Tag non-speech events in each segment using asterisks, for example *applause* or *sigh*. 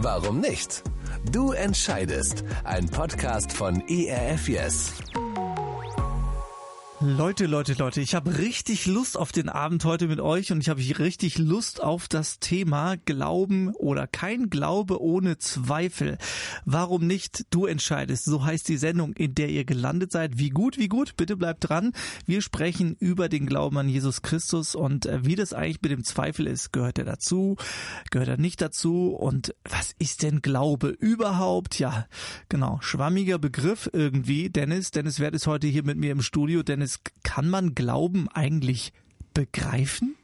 Warum nicht? Du entscheidest. Ein Podcast von ERF Yes. Leute, Leute, Leute, ich habe richtig Lust auf den Abend heute mit euch und ich habe richtig Lust auf das Thema Glauben oder kein Glaube ohne Zweifel. Warum nicht? Du entscheidest. So heißt die Sendung, in der ihr gelandet seid. Wie gut, wie gut. Bitte bleibt dran. Wir sprechen über den Glauben an Jesus Christus und äh, wie das eigentlich mit dem Zweifel ist. Gehört er dazu? Gehört er nicht dazu? Und was ist denn Glaube überhaupt? Ja, genau. Schwammiger Begriff irgendwie. Dennis, Dennis Wert ist heute hier mit mir im Studio. Dennis ist, kann man Glauben eigentlich begreifen?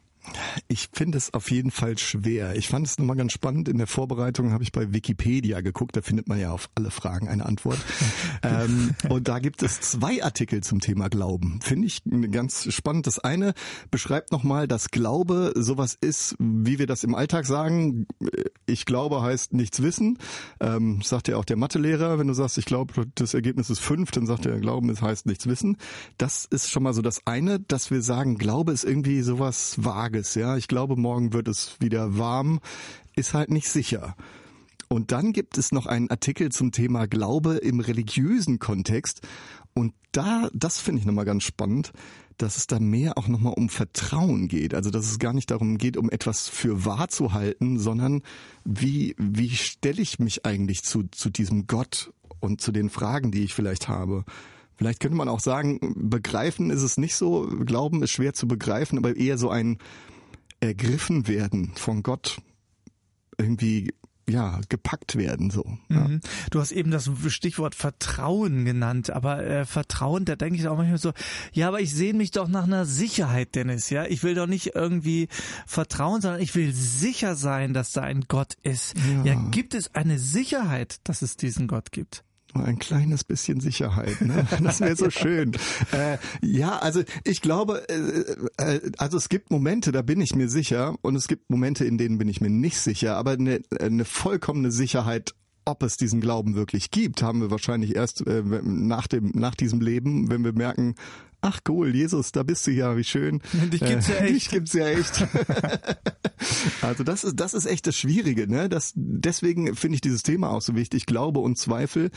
Ich finde es auf jeden Fall schwer. Ich fand es nochmal ganz spannend. In der Vorbereitung habe ich bei Wikipedia geguckt. Da findet man ja auf alle Fragen eine Antwort. *laughs* ähm, und da gibt es zwei Artikel zum Thema Glauben. Finde ich ganz spannend. Das eine beschreibt nochmal, dass Glaube sowas ist, wie wir das im Alltag sagen. Ich glaube heißt nichts wissen. Ähm, sagt ja auch der Mathelehrer. Wenn du sagst, ich glaube, das Ergebnis ist fünf, dann sagt er, Glauben ist heißt nichts wissen. Das ist schon mal so das eine, dass wir sagen, Glaube ist irgendwie sowas vage Tages, ja, ich glaube, morgen wird es wieder warm, ist halt nicht sicher. Und dann gibt es noch einen Artikel zum Thema Glaube im religiösen Kontext. Und da, das finde ich nochmal ganz spannend, dass es da mehr auch nochmal um Vertrauen geht. Also, dass es gar nicht darum geht, um etwas für wahr zu halten, sondern wie, wie stelle ich mich eigentlich zu, zu diesem Gott und zu den Fragen, die ich vielleicht habe. Vielleicht könnte man auch sagen, begreifen ist es nicht so, Glauben ist schwer zu begreifen, aber eher so ein ergriffen werden von Gott irgendwie ja gepackt werden so. Ja. Mhm. Du hast eben das Stichwort Vertrauen genannt, aber äh, Vertrauen, da denke ich auch manchmal so, ja, aber ich sehe mich doch nach einer Sicherheit, Dennis, ja, ich will doch nicht irgendwie vertrauen, sondern ich will sicher sein, dass da ein Gott ist. Ja, ja gibt es eine Sicherheit, dass es diesen Gott gibt? Nur ein kleines bisschen Sicherheit. Ne? *laughs* Das wäre so schön. *laughs* Äh, ja, also ich glaube, äh, äh, also es gibt Momente, da bin ich mir sicher und es gibt Momente, in denen bin ich mir nicht sicher. Aber eine, eine vollkommene Sicherheit ob es diesen Glauben wirklich gibt, haben wir wahrscheinlich erst äh, nach dem nach diesem Leben, wenn wir merken, ach cool, Jesus, da bist du ja, wie schön. *laughs* Dich gibt's ja äh, echt. Dich gibt's ja echt. *laughs* also das ist, das ist echt das Schwierige, ne? Das, deswegen finde ich dieses Thema auch so wichtig, Glaube und Zweifel,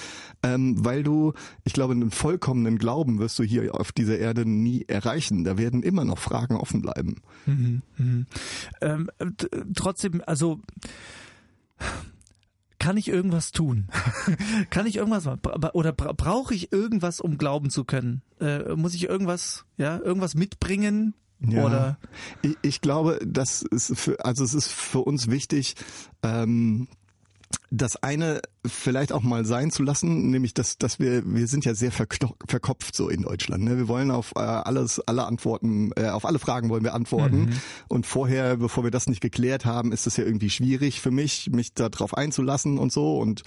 ähm, weil du, ich glaube, einen vollkommenen Glauben wirst du hier auf dieser Erde nie erreichen. Da werden immer noch Fragen offen bleiben. Mhm, mhm. Ähm, trotzdem, also kann ich irgendwas tun? *laughs* kann ich irgendwas machen? Oder brauche ich irgendwas, um glauben zu können? Äh, muss ich irgendwas, ja, irgendwas mitbringen? Ja, Oder? Ich, ich glaube, das ist für, also es ist für uns wichtig, ähm, das eine vielleicht auch mal sein zu lassen, nämlich dass, dass wir, wir sind ja sehr verkopft so in Deutschland. Ne? Wir wollen auf äh, alles, alle Antworten, äh, auf alle Fragen wollen wir antworten. Mhm. Und vorher, bevor wir das nicht geklärt haben, ist es ja irgendwie schwierig für mich, mich darauf einzulassen und so und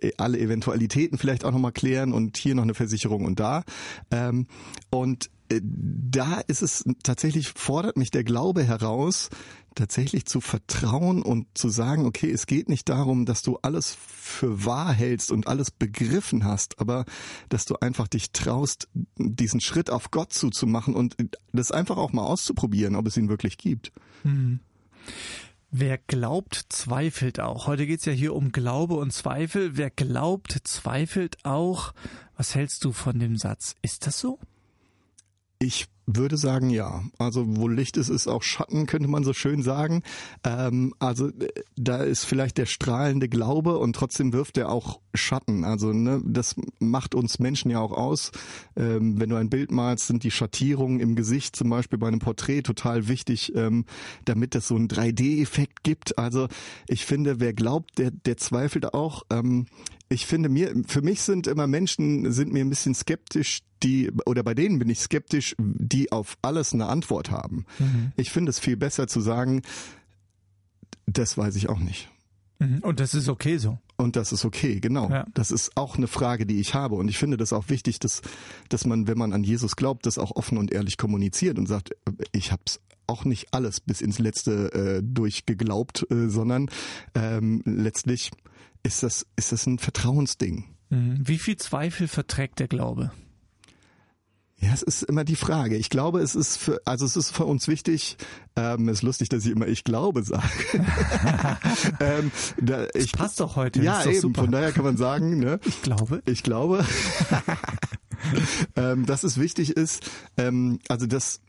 äh, alle Eventualitäten vielleicht auch nochmal klären und hier noch eine Versicherung und da. Ähm, und äh, da ist es tatsächlich, fordert mich der Glaube heraus, tatsächlich zu vertrauen und zu sagen, okay, es geht nicht darum, dass du alles für wahr hältst und alles begriffen hast, aber dass du einfach dich traust, diesen Schritt auf Gott zuzumachen und das einfach auch mal auszuprobieren, ob es ihn wirklich gibt. Hm. Wer glaubt, zweifelt auch. Heute geht's ja hier um Glaube und Zweifel. Wer glaubt, zweifelt auch. Was hältst du von dem Satz? Ist das so? Ich würde sagen, ja. Also wo Licht ist, ist auch Schatten, könnte man so schön sagen. Ähm, also äh, da ist vielleicht der strahlende Glaube und trotzdem wirft er auch Schatten. Also ne, das macht uns Menschen ja auch aus. Ähm, wenn du ein Bild malst, sind die Schattierungen im Gesicht zum Beispiel bei einem Porträt total wichtig, ähm, damit es so einen 3D-Effekt gibt. Also ich finde, wer glaubt, der, der zweifelt auch. Ähm, ich finde mir, für mich sind immer Menschen, sind mir ein bisschen skeptisch, die, oder bei denen bin ich skeptisch, die auf alles eine Antwort haben. Mhm. Ich finde es viel besser zu sagen, das weiß ich auch nicht. Mhm. Und das ist okay so. Und das ist okay, genau. Ja. Das ist auch eine Frage, die ich habe. Und ich finde das auch wichtig, dass, dass man, wenn man an Jesus glaubt, das auch offen und ehrlich kommuniziert und sagt, ich hab's auch nicht alles bis ins Letzte äh, durchgeglaubt, äh, sondern ähm, letztlich ist das, ist das ein Vertrauensding. Mhm. Wie viel Zweifel verträgt der Glaube? Ja, es ist immer die Frage. Ich glaube, es ist für, also es ist für uns wichtig. Ähm, ist lustig, dass ich immer ich glaube sage. *laughs* ähm, da, ich, das passt doch heute. Ja, eben. Super. Von daher kann man sagen, ne? *laughs* Ich glaube. Ich glaube, *laughs* ähm, dass es wichtig ist. Ähm, also das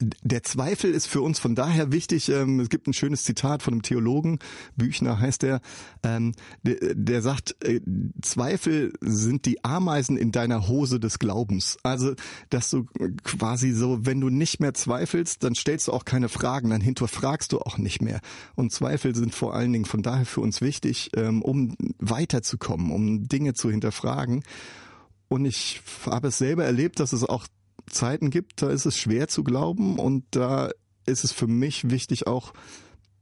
der Zweifel ist für uns von daher wichtig. Ähm, es gibt ein schönes Zitat von einem Theologen, Büchner heißt er, ähm, der, der sagt, äh, Zweifel sind die Ameisen in deiner Hose des Glaubens. Also, dass du quasi so, wenn du nicht mehr zweifelst, dann stellst du auch keine Fragen, dann hinterfragst du auch nicht mehr. Und Zweifel sind vor allen Dingen von daher für uns wichtig, ähm, um weiterzukommen, um Dinge zu hinterfragen. Und ich habe es selber erlebt, dass es auch Zeiten gibt, da ist es schwer zu glauben und da ist es für mich wichtig auch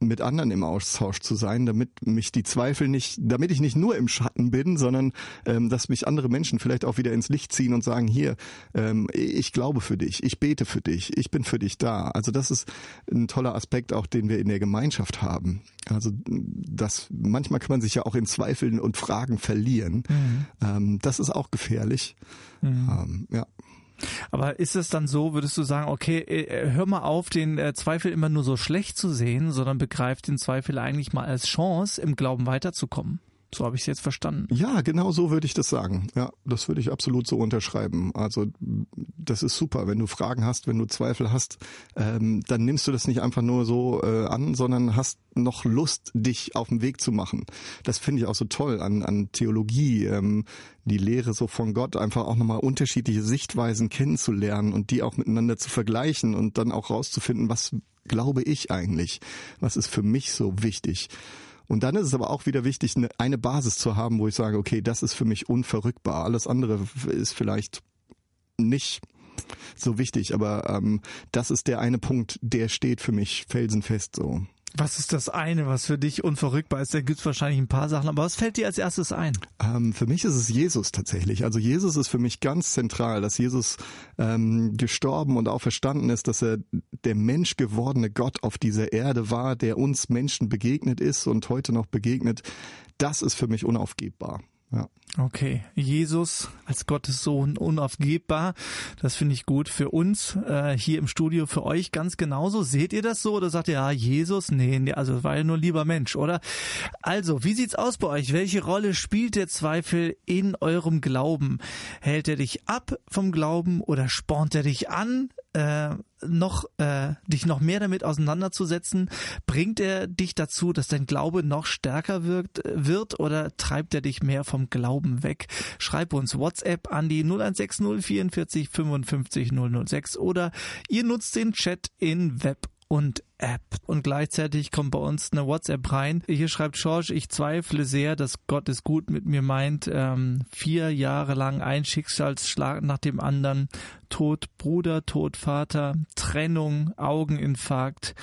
mit anderen im Austausch zu sein, damit mich die Zweifel nicht, damit ich nicht nur im Schatten bin, sondern ähm, dass mich andere Menschen vielleicht auch wieder ins Licht ziehen und sagen, hier, ähm, ich glaube für dich, ich bete für dich, ich bin für dich da. Also das ist ein toller Aspekt auch, den wir in der Gemeinschaft haben. Also das manchmal kann man sich ja auch in Zweifeln und Fragen verlieren. Mhm. Ähm, das ist auch gefährlich. Mhm. Ähm, ja. Aber ist es dann so, würdest du sagen, okay, äh, äh, hör mal auf, den äh, Zweifel immer nur so schlecht zu sehen, sondern begreift den Zweifel eigentlich mal als Chance, im Glauben weiterzukommen? So habe ich es jetzt verstanden. Ja, genau so würde ich das sagen. Ja, das würde ich absolut so unterschreiben. Also das ist super, wenn du Fragen hast, wenn du Zweifel hast, ähm, dann nimmst du das nicht einfach nur so äh, an, sondern hast noch Lust, dich auf den Weg zu machen. Das finde ich auch so toll an, an Theologie, ähm, die Lehre so von Gott, einfach auch nochmal unterschiedliche Sichtweisen kennenzulernen und die auch miteinander zu vergleichen und dann auch rauszufinden, was glaube ich eigentlich, was ist für mich so wichtig. Und dann ist es aber auch wieder wichtig, eine, Basis zu haben, wo ich sage, okay, das ist für mich unverrückbar. Alles andere ist vielleicht nicht so wichtig, aber ähm, das ist der eine Punkt, der steht für mich felsenfest so. Was ist das eine, was für dich unverrückbar ist? Da gibt es wahrscheinlich ein paar Sachen, aber was fällt dir als erstes ein? Ähm, für mich ist es Jesus tatsächlich. Also Jesus ist für mich ganz zentral, dass Jesus ähm, gestorben und auch verstanden ist, dass er der Mensch gewordene Gott auf dieser Erde war, der uns Menschen begegnet ist und heute noch begegnet. Das ist für mich unaufgebbar. Ja. Okay, Jesus als Gottes Sohn unaufgebbar. Das finde ich gut für uns äh, hier im Studio, für euch ganz genauso. Seht ihr das so oder sagt ihr, ja, Jesus? Nee, nee, also war ja nur lieber Mensch, oder? Also, wie sieht's aus bei euch? Welche Rolle spielt der Zweifel in eurem Glauben? Hält er dich ab vom Glauben oder spornt er dich an? Äh, noch äh, dich noch mehr damit auseinanderzusetzen, bringt er dich dazu, dass dein Glaube noch stärker wirkt, wird oder treibt er dich mehr vom Glauben weg? Schreib uns WhatsApp an die 0160 44 55 006 oder ihr nutzt den Chat in Web und App. Und gleichzeitig kommt bei uns eine WhatsApp rein. Hier schreibt George, ich zweifle sehr, dass Gott es gut mit mir meint. Ähm, vier Jahre lang ein Schicksalsschlag nach dem anderen. Tod Bruder, Tod Vater, Trennung, Augeninfarkt.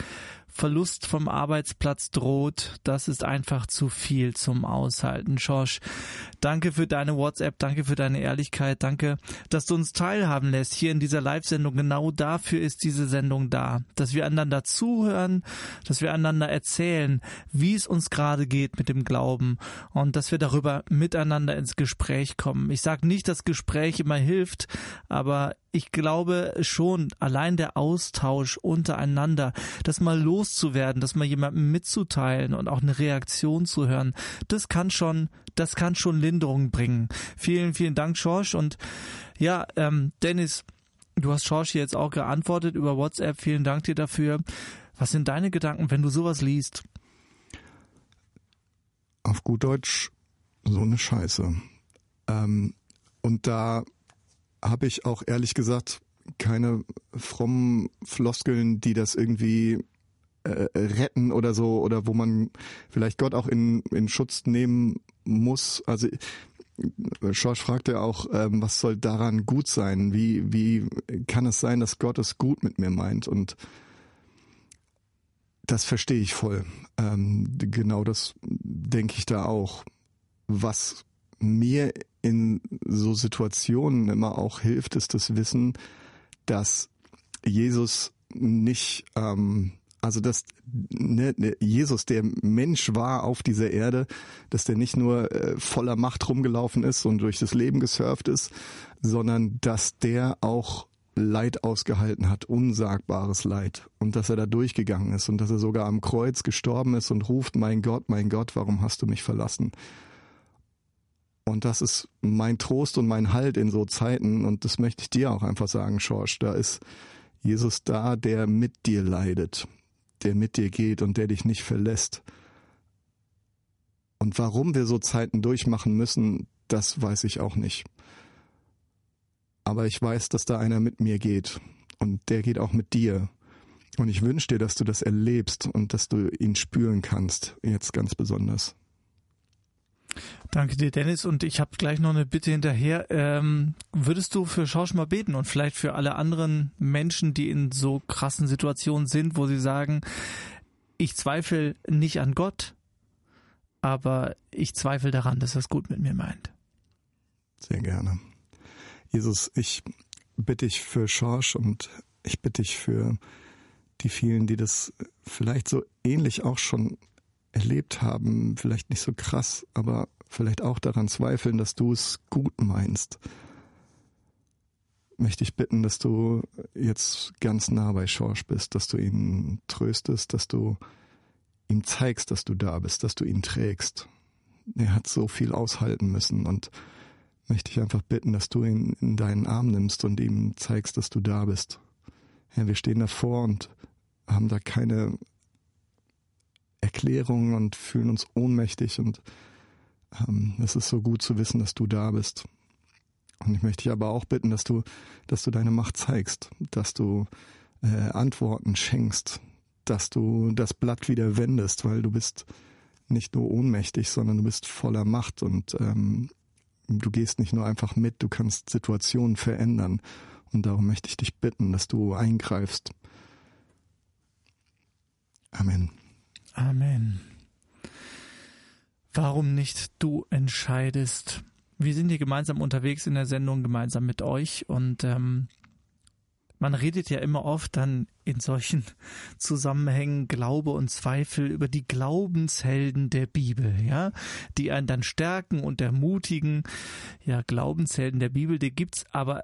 Verlust vom Arbeitsplatz droht, das ist einfach zu viel zum Aushalten. Schorsch, danke für deine WhatsApp, danke für deine Ehrlichkeit, danke, dass du uns teilhaben lässt hier in dieser Live-Sendung. Genau dafür ist diese Sendung da, dass wir einander zuhören, dass wir einander erzählen, wie es uns gerade geht mit dem Glauben und dass wir darüber miteinander ins Gespräch kommen. Ich sage nicht, dass Gespräch immer hilft, aber ich glaube schon, allein der Austausch untereinander, das mal loszuwerden, das mal jemandem mitzuteilen und auch eine Reaktion zu hören, das kann schon, das kann schon Linderung bringen. Vielen, vielen Dank, Schorsch. Und ja, ähm, Dennis, du hast Schorsch jetzt auch geantwortet über WhatsApp. Vielen Dank dir dafür. Was sind deine Gedanken, wenn du sowas liest? Auf gut Deutsch, so eine Scheiße. Ähm, und da habe ich auch ehrlich gesagt keine frommen Floskeln, die das irgendwie äh, retten oder so oder wo man vielleicht Gott auch in, in Schutz nehmen muss. Also George fragte auch, ähm, was soll daran gut sein? Wie, wie kann es sein, dass Gott es gut mit mir meint? Und das verstehe ich voll. Ähm, genau das denke ich da auch. Was mir in so Situationen immer auch hilft, ist das Wissen, dass Jesus nicht ähm, Also dass ne, ne, Jesus, der Mensch war auf dieser Erde, dass der nicht nur äh, voller Macht rumgelaufen ist und durch das Leben gesurft ist, sondern dass der auch Leid ausgehalten hat, unsagbares Leid und dass er da durchgegangen ist und dass er sogar am Kreuz gestorben ist und ruft, mein Gott, mein Gott, warum hast du mich verlassen? Und das ist mein Trost und mein Halt in so Zeiten und das möchte ich dir auch einfach sagen, Schorsch, da ist Jesus da, der mit dir leidet, der mit dir geht und der dich nicht verlässt. Und warum wir so Zeiten durchmachen müssen, das weiß ich auch nicht aber ich weiß, dass da einer mit mir geht und der geht auch mit dir. Und ich wünsche dir, dass du das erlebst und dass du ihn spüren kannst, jetzt ganz besonders. Danke dir, Dennis. Und ich habe gleich noch eine Bitte hinterher. Ähm, würdest du für Schorsch mal beten und vielleicht für alle anderen Menschen, die in so krassen Situationen sind, wo sie sagen, ich zweifle nicht an Gott, aber ich zweifle daran, dass er es gut mit mir meint. Sehr gerne. Jesus, ich bitte dich für Schorsch und ich bitte dich für die vielen, die das vielleicht so ähnlich auch schon erlebt haben, vielleicht nicht so krass, aber vielleicht auch daran zweifeln, dass du es gut meinst. Möchte ich bitten, dass du jetzt ganz nah bei Schorsch bist, dass du ihn tröstest, dass du ihm zeigst, dass du da bist, dass du ihn trägst. Er hat so viel aushalten müssen und möchte ich einfach bitten, dass du ihn in deinen Arm nimmst und ihm zeigst, dass du da bist. Ja, wir stehen davor und haben da keine Erklärung und fühlen uns ohnmächtig und ähm, es ist so gut zu wissen, dass du da bist. Und ich möchte dich aber auch bitten, dass du, dass du deine Macht zeigst, dass du äh, Antworten schenkst, dass du das Blatt wieder wendest, weil du bist nicht nur ohnmächtig, sondern du bist voller Macht und ähm, du gehst nicht nur einfach mit, du kannst Situationen verändern. Und darum möchte ich dich bitten, dass du eingreifst. Amen. Amen. Warum nicht du entscheidest? Wir sind hier gemeinsam unterwegs in der Sendung, gemeinsam mit euch und ähm, man redet ja immer oft dann in solchen *laughs* Zusammenhängen Glaube und Zweifel über die Glaubenshelden der Bibel, ja, die einen dann stärken und ermutigen. Ja, Glaubenshelden der Bibel, die gibt's, aber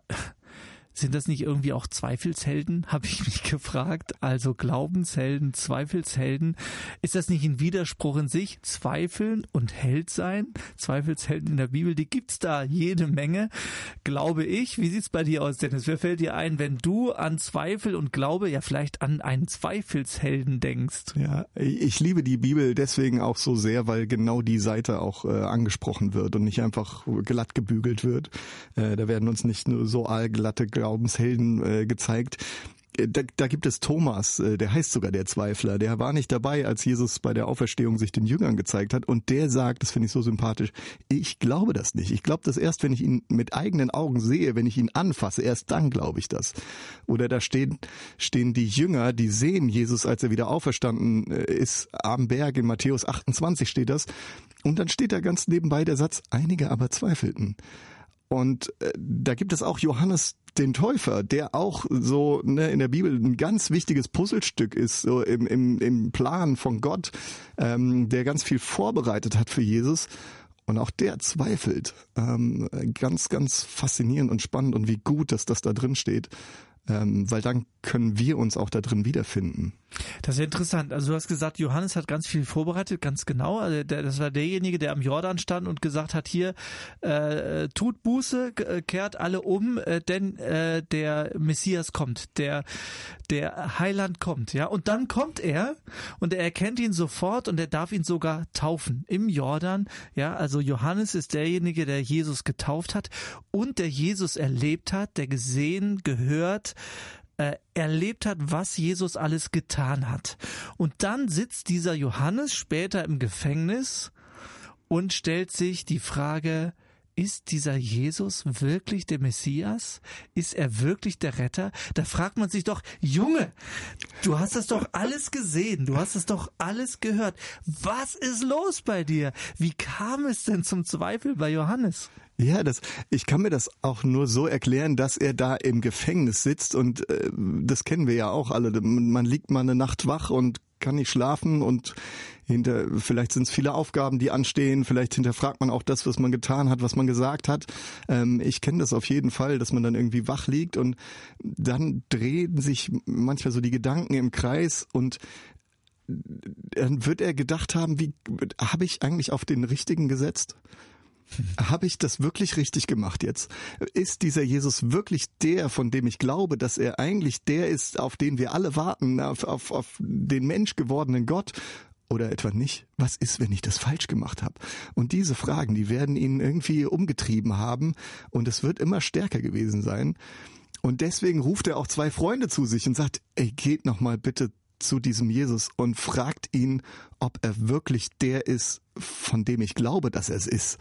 sind das nicht irgendwie auch Zweifelshelden, *laughs* habe ich mich gefragt. Also Glaubenshelden, Zweifelshelden. Ist das nicht ein Widerspruch in sich? Zweifeln und Held sein? Zweifelshelden in der Bibel, die gibt's da jede Menge, glaube ich. Wie sieht's bei dir aus, Dennis? Wer fällt dir ein, wenn du an Zweifel und Glaube, ja vielleicht an einen Zweifelshelden denkst? Ja, ich liebe die Bibel deswegen auch so sehr, weil genau die Seite auch äh, angesprochen wird und nicht einfach glatt gebügelt wird. Äh, da werden uns nicht nur so allglatte Glaubenshelden äh, gezeigt. Äh, da, da gibt es Thomas, äh, der heißt sogar der Zweifler, der war nicht dabei, als Jesus bei der Auferstehung sich den Jüngern gezeigt hat und der sagt, das finde ich so sympathisch, ich glaube das nicht. Ich glaube das erst, wenn ich ihn mit eigenen Augen sehe, wenn ich ihn anfasse, erst dann glaube ich das. Oder da stehen, stehen die Jünger, die sehen Jesus, als er wieder auferstanden äh, ist, am Berg in Matthäus 28 steht das. Und dann steht da ganz nebenbei der Satz, einige aber zweifelten. Und da gibt es auch Johannes den Täufer, der auch so ne, in der Bibel ein ganz wichtiges Puzzlestück ist, so im, im, im Plan von Gott, ähm, der ganz viel vorbereitet hat für Jesus. Und auch der zweifelt. Ähm, ganz, ganz faszinierend und spannend und wie gut, dass das da drin steht ähm, weil dann können wir uns auch da drin wiederfinden. Das ist ja interessant. Also du hast gesagt, Johannes hat ganz viel vorbereitet, ganz genau. Also der, das war derjenige, der am Jordan stand und gesagt hat, hier äh, tut Buße, äh, kehrt alle um, äh, denn äh, der Messias kommt, der der Heiland kommt, ja. Und dann kommt er und er erkennt ihn sofort und er darf ihn sogar taufen im Jordan, ja. Also Johannes ist derjenige, der Jesus getauft hat und der Jesus erlebt hat, der gesehen, gehört, äh, erlebt hat, was Jesus alles getan hat. Und dann sitzt dieser Johannes später im Gefängnis und stellt sich die Frage, ist dieser Jesus wirklich der Messias? Ist er wirklich der Retter? Da fragt man sich doch, Junge, du hast das doch alles gesehen, du hast es doch alles gehört. Was ist los bei dir? Wie kam es denn zum Zweifel bei Johannes? Ja, das, ich kann mir das auch nur so erklären, dass er da im Gefängnis sitzt und äh, das kennen wir ja auch alle. Man liegt mal eine Nacht wach und kann nicht schlafen und hinter, vielleicht sind es viele Aufgaben, die anstehen, vielleicht hinterfragt man auch das, was man getan hat, was man gesagt hat. Ähm, ich kenne das auf jeden Fall, dass man dann irgendwie wach liegt und dann drehen sich manchmal so die Gedanken im Kreis und dann wird er gedacht haben, wie habe ich eigentlich auf den richtigen gesetzt? Habe ich das wirklich richtig gemacht jetzt? Ist dieser Jesus wirklich der, von dem ich glaube, dass er eigentlich der ist, auf den wir alle warten, auf, auf, auf den Mensch gewordenen Gott? Oder etwa nicht? Was ist, wenn ich das falsch gemacht habe? Und diese Fragen, die werden ihn irgendwie umgetrieben haben und es wird immer stärker gewesen sein. Und deswegen ruft er auch zwei Freunde zu sich und sagt, ey, geht noch mal bitte zu diesem Jesus und fragt ihn, ob er wirklich der ist, von dem ich glaube, dass er es ist.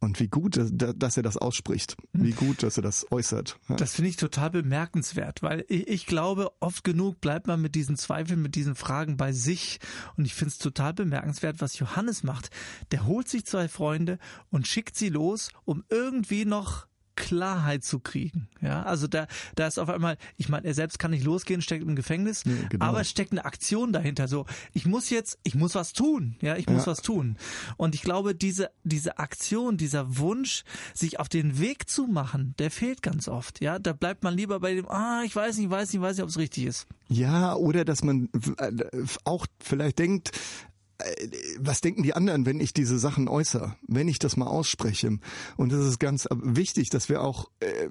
Und wie gut, dass er das ausspricht. Wie gut, dass er das äußert. Ja. Das finde ich total bemerkenswert, weil ich glaube, oft genug bleibt man mit diesen Zweifeln, mit diesen Fragen bei sich. Und ich finde es total bemerkenswert, was Johannes macht. Der holt sich zwei Freunde und schickt sie los, um irgendwie noch Klarheit zu kriegen. Ja, also da, da ist auf einmal, ich meine, er selbst kann nicht losgehen, steckt im Gefängnis, nee, genau. aber es steckt eine Aktion dahinter. So, ich muss jetzt, ich muss was tun. Ja, ich muss ja. was tun. Und ich glaube, diese, diese Aktion, dieser Wunsch, sich auf den Weg zu machen, der fehlt ganz oft. Ja, da bleibt man lieber bei dem, ah, ich weiß nicht, weiß nicht, weiß nicht, ob es richtig ist. Ja, oder dass man äh, auch vielleicht denkt, was denken die anderen, wenn ich diese Sachen äußere, wenn ich das mal ausspreche? Und es ist ganz wichtig, dass wir auch äh,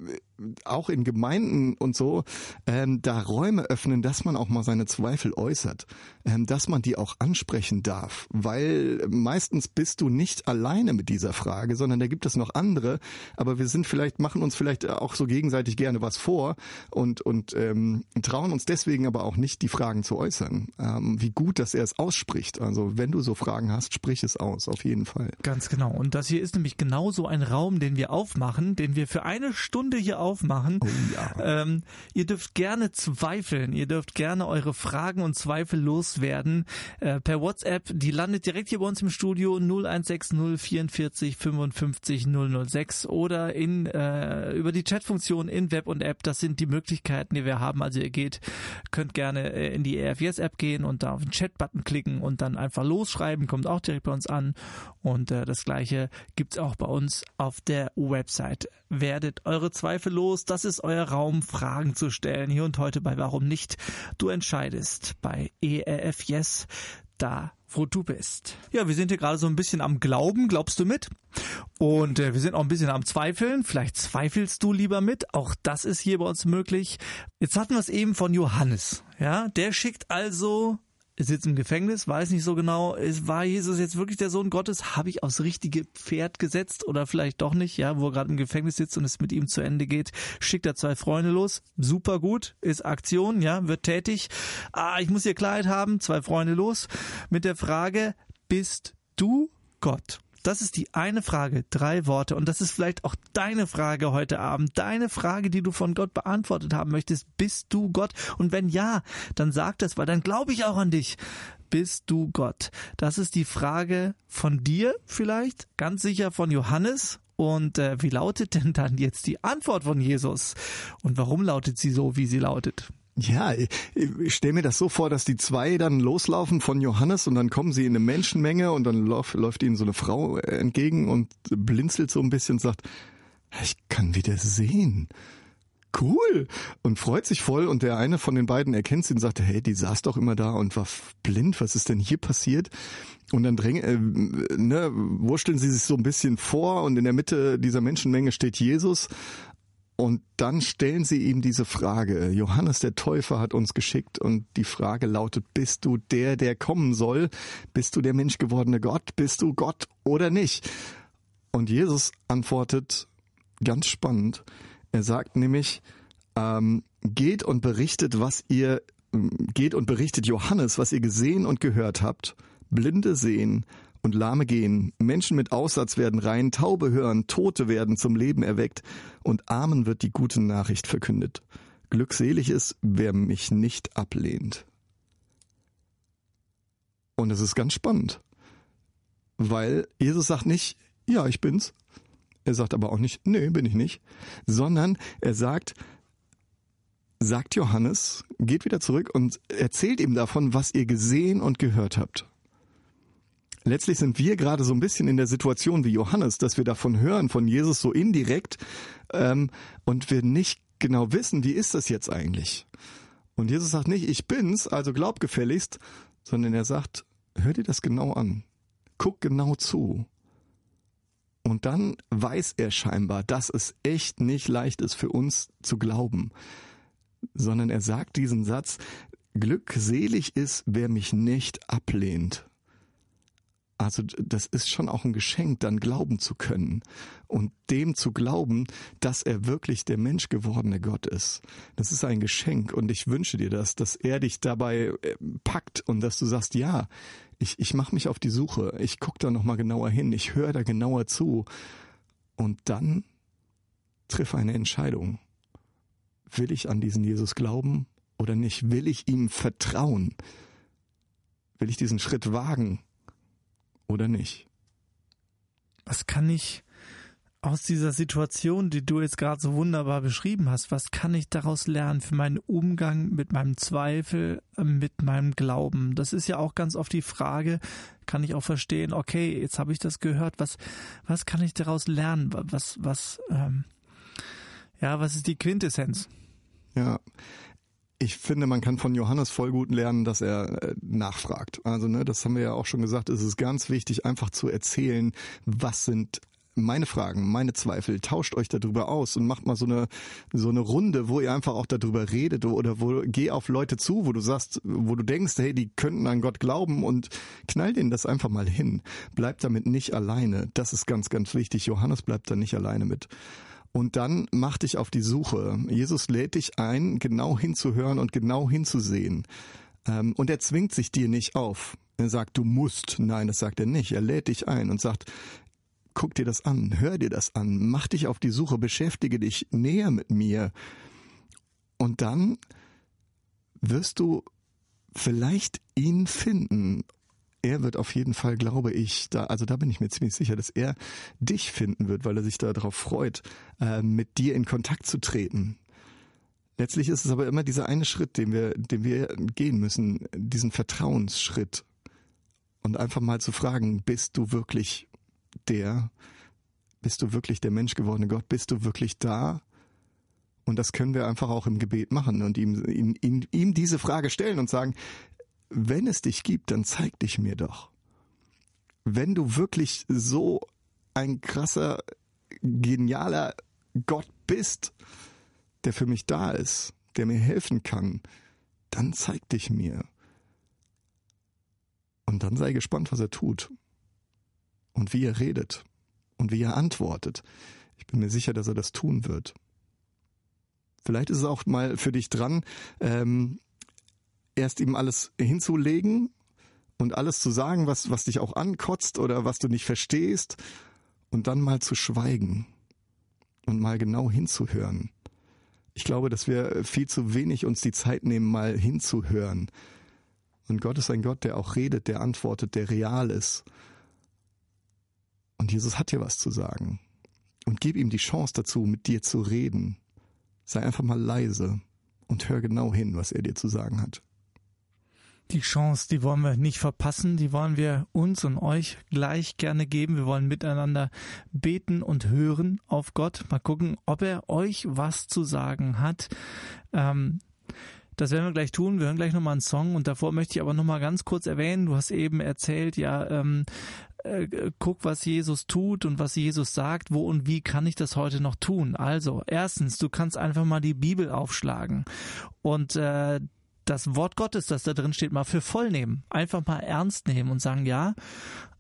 auch in Gemeinden und so ähm, da Räume öffnen, dass man auch mal seine Zweifel äußert, ähm, dass man die auch ansprechen darf, weil meistens bist du nicht alleine mit dieser Frage, sondern da gibt es noch andere. Aber wir sind vielleicht machen uns vielleicht auch so gegenseitig gerne was vor und und ähm, trauen uns deswegen aber auch nicht die Fragen zu äußern. Ähm, wie gut, dass er es ausspricht. Also wenn du so Fragen hast, sprich es aus, auf jeden Fall. Ganz genau. Und das hier ist nämlich genau so ein Raum, den wir aufmachen, den wir für eine Stunde hier aufmachen. Oh ja. Ähm, ihr dürft gerne zweifeln, ihr dürft gerne eure Fragen und Zweifel loswerden äh, per WhatsApp. Die landet direkt hier bei uns im Studio 0160 44 55 006 oder in äh, über die Chatfunktion in Web und App. Das sind die Möglichkeiten, die wir haben. Also ihr geht, könnt gerne äh, in die EFS App gehen und da auf den Chat-Button klicken und dann einfach losschreiben, kommt auch direkt bei uns an. Und äh, das gleiche gibt's auch bei uns auf der Website. Werdet eure Zweifel los, das ist euer Raum, Fragen zu stellen. Hier und heute bei Warum nicht? Du entscheidest bei ERF Yes, da wo du bist. Ja, wir sind hier gerade so ein bisschen am Glauben, glaubst du mit? Und äh, wir sind auch ein bisschen am Zweifeln. Vielleicht zweifelst du lieber mit. Auch das ist hier bei uns möglich. Jetzt hatten wir es eben von Johannes. Ja, der schickt also sitzt im Gefängnis, weiß nicht so genau, ist, war Jesus jetzt wirklich der Sohn Gottes? Habe ich aufs richtige Pferd gesetzt oder vielleicht doch nicht? Ja, wo er gerade im Gefängnis sitzt und es mit ihm zu Ende geht, schickt er zwei Freunde los. Super gut, ist Aktion, ja, wird tätig. Ah, ich muss hier Klarheit haben, zwei Freunde los mit der Frage, bist du Gott? Das ist die eine Frage, drei Worte. Und das ist vielleicht auch deine Frage heute Abend, deine Frage, die du von Gott beantwortet haben möchtest. Bist du Gott? Und wenn ja, dann sag das, weil dann glaube ich auch an dich. Bist du Gott? Das ist die Frage von dir vielleicht, ganz sicher von Johannes. Und äh, wie lautet denn dann jetzt die Antwort von Jesus? Und warum lautet sie so, wie sie lautet? Ja, ich, ich stelle mir das so vor, dass die zwei dann loslaufen von Johannes und dann kommen sie in eine Menschenmenge und dann läuft, läuft ihnen so eine Frau entgegen und blinzelt so ein bisschen und sagt, ich kann wieder sehen. Cool. Und freut sich voll und der eine von den beiden erkennt sie und sagt, hey, die saß doch immer da und war blind, was ist denn hier passiert? Und dann drängen, äh, ne, wursteln sie sich so ein bisschen vor und in der Mitte dieser Menschenmenge steht Jesus und dann stellen sie ihm diese Frage. Johannes der Täufer hat uns geschickt und die Frage lautet, bist du der, der kommen soll? Bist du der menschgewordene Gott? Bist du Gott oder nicht? Und Jesus antwortet ganz spannend. Er sagt nämlich, ähm, geht und berichtet, was ihr, geht und berichtet Johannes, was ihr gesehen und gehört habt. Blinde sehen und Lahme gehen, Menschen mit Aussatz werden rein, Taube hören, Tote werden zum Leben erweckt und Armen wird die gute Nachricht verkündet. Glückselig ist, wer mich nicht ablehnt. Und es ist ganz spannend, weil Jesus sagt nicht, ja, ich bin's. Er sagt aber auch nicht, nee, bin ich nicht, sondern er sagt, sagt Johannes, geht wieder zurück und erzählt ihm davon, was ihr gesehen und gehört habt. Letztlich sind wir gerade so ein bisschen in der Situation wie Johannes, dass wir davon hören, von Jesus so indirekt, ähm, und wir nicht genau wissen, wie ist das jetzt eigentlich. Und Jesus sagt nicht, ich bin's, also glaub gefälligst, sondern er sagt, hör dir das genau an, guck genau zu. Und dann weiß er scheinbar, dass es echt nicht leicht ist für uns zu glauben, sondern er sagt diesen Satz, glückselig ist, wer mich nicht ablehnt. Also das ist schon auch ein Geschenk, dann glauben zu können und dem zu glauben, dass er wirklich der Mensch gewordene Gott ist. Das ist ein Geschenk und ich wünsche dir das, dass er dich dabei äh, packt und dass du sagst, ja, ich, ich mache mich auf die Suche, ich gucke da nochmal genauer hin, ich höre da genauer zu und dann triff eine Entscheidung. Will ich an diesen Jesus glauben oder nicht? Will ich ihm vertrauen? Will ich diesen Schritt wagen oder nicht? Was kann ich aus dieser Situation, die du jetzt gerade so wunderbar beschrieben hast, was kann ich daraus lernen für meinen Umgang mit meinem Zweifel, äh, mit meinem Glauben? Das ist ja auch ganz oft die Frage, kann ich auch verstehen, okay, jetzt habe ich das gehört, was, was kann ich daraus lernen? Was, was, ähm, ja, was ist die Quintessenz? Ja, ich finde, man kann von Johannes voll gut lernen, dass er äh, nachfragt. Also, ne, das haben wir ja auch schon gesagt, es ist ganz wichtig, einfach zu erzählen, was sind meine Fragen, meine Zweifel, tauscht euch darüber aus und macht mal so eine so eine Runde, wo ihr einfach auch darüber redet oder wo geh auf Leute zu, wo du sagst, wo du denkst, hey, die könnten an Gott glauben und knall denen das einfach mal hin. Bleibt damit nicht alleine. Das ist ganz ganz wichtig. Johannes bleibt da nicht alleine mit. Und dann mach dich auf die Suche. Jesus lädt dich ein, genau hinzuhören und genau hinzusehen. Ähm, und er zwingt sich dir nicht auf. Er sagt, du musst. Nein, das sagt er nicht. Er lädt dich ein und sagt, guck dir das an, hör dir das an, mach dich auf die Suche, beschäftige dich näher mit mir. Und dann wirst du vielleicht ihn finden. Er wird auf jeden Fall, glaube ich, da, also da bin ich mir ziemlich sicher, dass er dich finden wird, weil er sich darauf freut, äh, mit dir in Kontakt zu treten. Letztlich ist es aber immer dieser eine Schritt, den wir, den wir gehen müssen, diesen Vertrauensschritt. Und einfach mal zu fragen, bist du wirklich der, bist du wirklich der menschgewordene Gott? Bist du wirklich da? Und das können wir einfach auch im Gebet machen und ihm, ihm, ihm, ihm diese Frage stellen und sagen, wenn es dich gibt, dann zeig dich mir doch. Wenn du wirklich so ein krasser, genialer Gott bist, der für mich da ist, der mir helfen kann, dann zeig dich mir. Und dann sei gespannt, was er tut und wie er redet und wie er antwortet. Ich bin mir sicher, dass er das tun wird. Vielleicht ist es auch mal für dich dran, ähm, erst ihm alles hinzulegen und alles zu sagen, was, was dich auch ankotzt oder was du nicht verstehst und dann mal zu schweigen und mal genau hinzuhören. Ich glaube, dass wir viel zu wenig uns die Zeit nehmen, mal hinzuhören. Und Gott ist ein Gott, der auch redet, der antwortet, der real ist. Und Jesus hat dir was zu sagen. Und gib ihm die Chance dazu, mit dir zu reden. Sei einfach mal leise und hör genau hin, was er dir zu sagen hat. Die Chance, die wollen wir nicht verpassen, die wollen wir uns und euch gleich gerne geben. Wir wollen miteinander beten und hören auf Gott. Mal gucken, ob er euch was zu sagen hat. Ähm, das werden wir gleich tun. Wir hören gleich nochmal einen Song und davor möchte ich aber nochmal ganz kurz erwähnen, du hast eben erzählt, ja, ähm, äh, guck, was Jesus tut und was Jesus sagt, wo und wie kann ich das heute noch tun? Also, erstens, du kannst einfach mal die Bibel aufschlagen und äh, das Wort Gottes, das da drin steht, mal für voll nehmen. Einfach mal ernst nehmen und sagen, ja,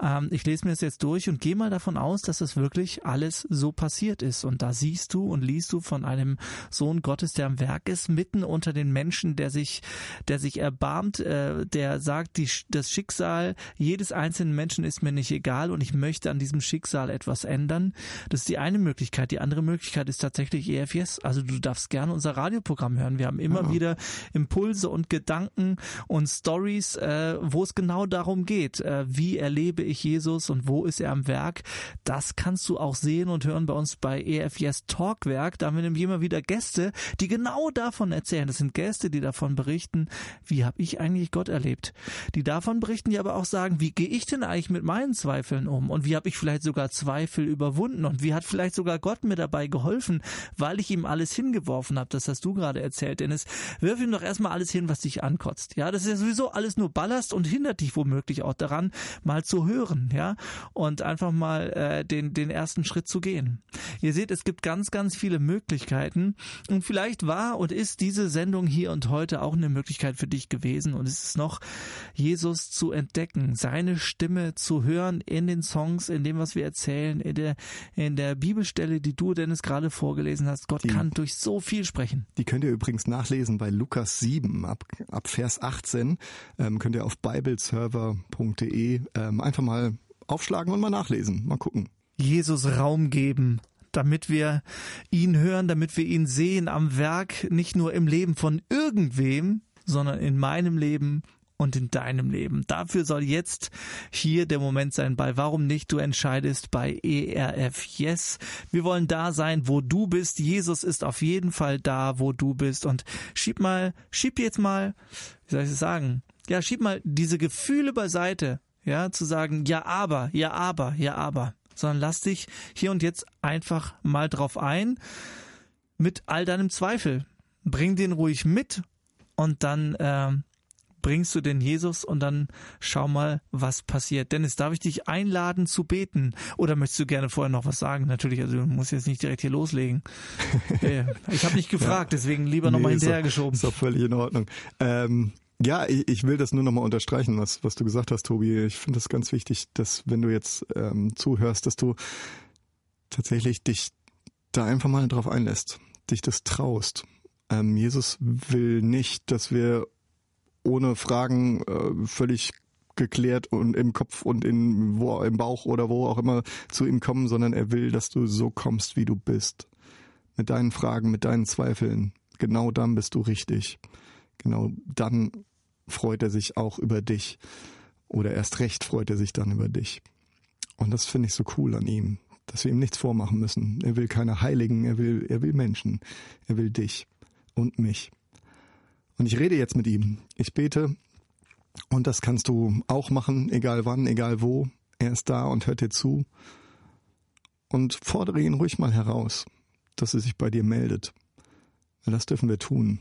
ähm, ich lese mir das jetzt durch und gehe mal davon aus, dass das wirklich alles so passiert ist. Und da siehst du und liest du von einem Sohn Gottes, der am Werk ist, mitten unter den Menschen, der sich, der sich erbarmt, äh, der sagt, die, das Schicksal jedes einzelnen Menschen ist mir nicht egal und ich möchte an diesem Schicksal etwas ändern. Das ist die eine Möglichkeit. Die andere Möglichkeit ist tatsächlich EFS. Also du darfst gerne unser Radioprogramm hören. Wir haben immer ja. wieder Impulse und Gedanken und Stories, äh, wo es genau darum geht, äh, wie erlebe ich Jesus und wo ist er am Werk. Das kannst du auch sehen und hören bei uns bei EFS Talkwerk. Da haben wir nämlich immer wieder Gäste, die genau davon erzählen. Das sind Gäste, die davon berichten, wie habe ich eigentlich Gott erlebt. Die davon berichten, die aber auch sagen, wie gehe ich denn eigentlich mit meinen Zweifeln um und wie habe ich vielleicht sogar Zweifel überwunden und wie hat vielleicht sogar Gott mir dabei geholfen, weil ich ihm alles hingeworfen habe. Das hast du gerade erzählt, Dennis. Wirf ihm doch erstmal alles hin, was dich ankotzt. Ja, das ist ja sowieso alles nur Ballast und hindert dich womöglich auch daran, mal zu hören, ja, und einfach mal äh, den den ersten Schritt zu gehen. Ihr seht, es gibt ganz ganz viele Möglichkeiten und vielleicht war und ist diese Sendung hier und heute auch eine Möglichkeit für dich gewesen und es ist noch Jesus zu entdecken, seine Stimme zu hören in den Songs, in dem was wir erzählen, in der in der Bibelstelle, die du Dennis gerade vorgelesen hast. Gott die, kann durch so viel sprechen. Die könnt ihr übrigens nachlesen bei Lukas 7 ab, ab Vers 18 ähm, könnt ihr auf bibleserver.de ähm, einfach mal aufschlagen und mal nachlesen, mal gucken. Jesus Raum geben, damit wir ihn hören, damit wir ihn sehen am Werk, nicht nur im Leben von irgendwem, sondern in meinem Leben und in deinem Leben. Dafür soll jetzt hier der Moment sein bei Warum nicht? Du entscheidest bei ERF Yes. Wir wollen da sein, wo du bist. Jesus ist auf jeden Fall da, wo du bist. Und schieb mal, schieb jetzt mal, wie soll ich es sagen? Ja, schieb mal diese Gefühle beiseite. Ja, zu sagen, ja, aber, ja, aber, ja, aber. Sondern lass dich hier und jetzt einfach mal drauf ein mit all deinem Zweifel. Bring den ruhig mit und dann äh, bringst du den Jesus und dann schau mal, was passiert. Dennis, darf ich dich einladen zu beten? Oder möchtest du gerne vorher noch was sagen? Natürlich, also du musst jetzt nicht direkt hier loslegen. *laughs* Ich habe nicht gefragt, ja. deswegen lieber nochmal nee, hinterhergeschoben. Ist doch völlig in Ordnung. Ähm ja, ich, ich will das nur nochmal unterstreichen, was, was du gesagt hast, Tobi. Ich finde es ganz wichtig, dass wenn du jetzt ähm, zuhörst, dass du tatsächlich dich da einfach mal drauf einlässt, dich das traust. Ähm, Jesus will nicht, dass wir ohne Fragen äh, völlig geklärt und im Kopf und in wo im Bauch oder wo auch immer zu ihm kommen, sondern er will, dass du so kommst, wie du bist. Mit deinen Fragen, mit deinen Zweifeln. Genau dann bist du richtig. Genau dann freut er sich auch über dich. Oder erst recht freut er sich dann über dich. Und das finde ich so cool an ihm, dass wir ihm nichts vormachen müssen. Er will keine Heiligen, er will, er will Menschen. Er will dich und mich. Und ich rede jetzt mit ihm. Ich bete. Und das kannst du auch machen, egal wann, egal wo. Er ist da und hört dir zu. Und fordere ihn ruhig mal heraus, dass er sich bei dir meldet. Weil das dürfen wir tun.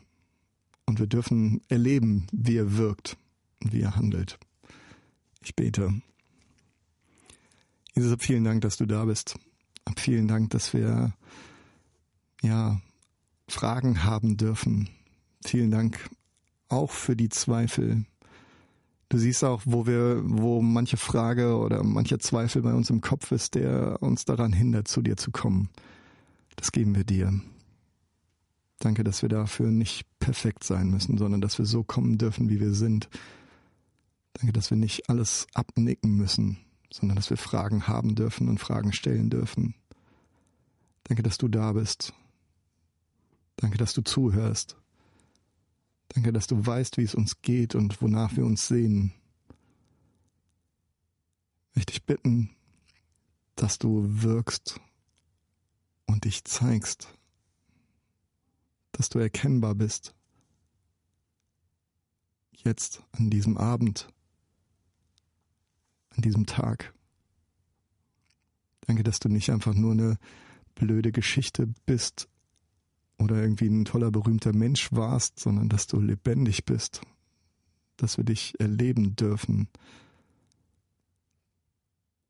Und wir dürfen erleben, wie er wirkt und wie er handelt. Ich bete. Jesus, vielen Dank, dass du da bist. Vielen Dank, dass wir, ja, Fragen haben dürfen, Vielen Dank auch für die Zweifel. Du siehst auch, wo wir, wo manche Frage oder mancher Zweifel bei uns im Kopf ist, der uns daran hindert, zu dir zu kommen. Das geben wir dir. Danke, dass wir dafür nicht perfekt sein müssen, sondern dass wir so kommen dürfen, wie wir sind. Danke, dass wir nicht alles abnicken müssen, sondern dass wir Fragen haben dürfen und Fragen stellen dürfen. Danke, dass du da bist. Danke, dass du zuhörst. Danke, dass du weißt, wie es uns geht und wonach wir uns sehen. Ich dich bitten, dass du wirkst und dich zeigst, dass du erkennbar bist. Jetzt, an diesem Abend, an diesem Tag. Danke, dass du nicht einfach nur eine blöde Geschichte bist, oder irgendwie ein toller, berühmter Mensch warst, sondern dass du lebendig bist, dass wir dich erleben dürfen.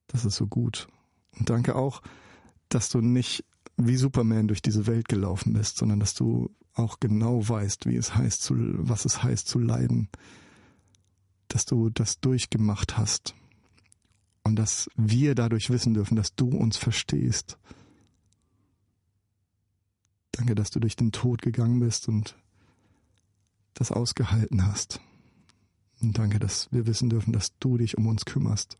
Das ist so gut. Und danke auch, dass du nicht wie Superman durch diese Welt gelaufen bist, sondern dass du auch genau weißt, wie es heißt, zu, was es heißt zu leiden, dass du das durchgemacht hast und dass wir dadurch wissen dürfen, dass du uns verstehst. Danke, dass du durch den Tod gegangen bist und das ausgehalten hast. Und danke, dass wir wissen dürfen, dass du dich um uns kümmerst.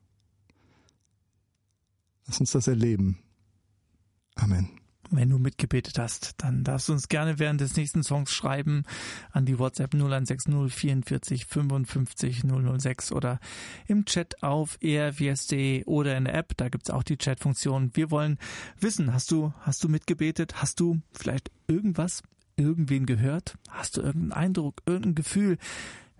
Lass uns das erleben. Amen. Wenn du mitgebetet hast, dann darfst du uns gerne während des nächsten Songs schreiben an die WhatsApp 0160 44 55 006 oder im Chat auf erws.de oder in der App, da gibt's auch die Chatfunktion. Wir wollen wissen, hast du, hast du mitgebetet? Hast du vielleicht irgendwas, irgendwen gehört? Hast du irgendeinen Eindruck, irgendein Gefühl?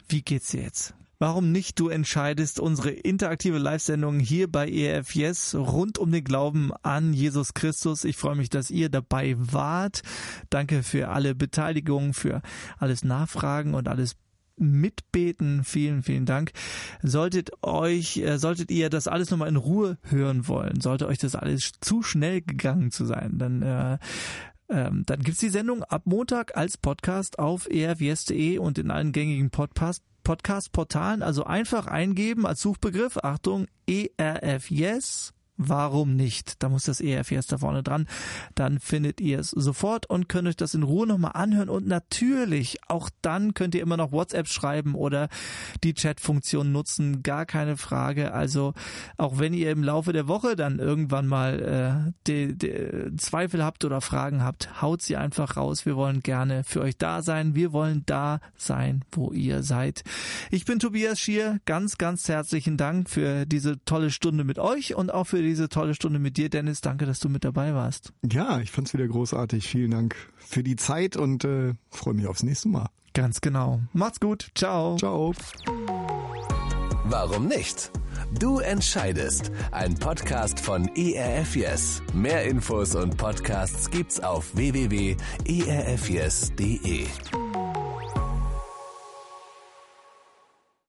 Wie geht's dir jetzt? Warum nicht? Du entscheidest unsere interaktive Live-Sendung hier bei Yes rund um den Glauben an Jesus Christus. Ich freue mich, dass ihr dabei wart. Danke für alle Beteiligungen, für alles Nachfragen und alles mitbeten. Vielen, vielen Dank. Solltet euch, äh, solltet ihr das alles nochmal in Ruhe hören wollen, sollte euch das alles zu schnell gegangen zu sein, dann äh, ähm, dann gibt's die Sendung ab Montag als Podcast auf erfs.de und in allen gängigen Podcast Podcast-Portalen. Also einfach eingeben als Suchbegriff, Achtung, ERF Yes Warum nicht? Da muss das ERF erst da vorne dran. Dann findet ihr es sofort und könnt euch das in Ruhe nochmal anhören. Und natürlich, auch dann könnt ihr immer noch WhatsApp schreiben oder die Chat-Funktion nutzen. Gar keine Frage. Also auch wenn ihr im Laufe der Woche dann irgendwann mal äh, die, die Zweifel habt oder Fragen habt, haut sie einfach raus. Wir wollen gerne für euch da sein. Wir wollen da sein, wo ihr seid. Ich bin Tobias Schier. Ganz, ganz herzlichen Dank für diese tolle Stunde mit euch und auch für diese tolle Stunde mit dir, Dennis. Danke, dass du mit dabei warst. Ja, ich fand's wieder großartig. Vielen Dank für die Zeit und äh, freue mich aufs nächste Mal. Ganz genau. Macht's gut. Ciao. Ciao. Warum nicht? Du entscheidest. Ein Podcast von ERF Yes. Mehr Infos und Podcasts gibt's auf www.erfyes.de.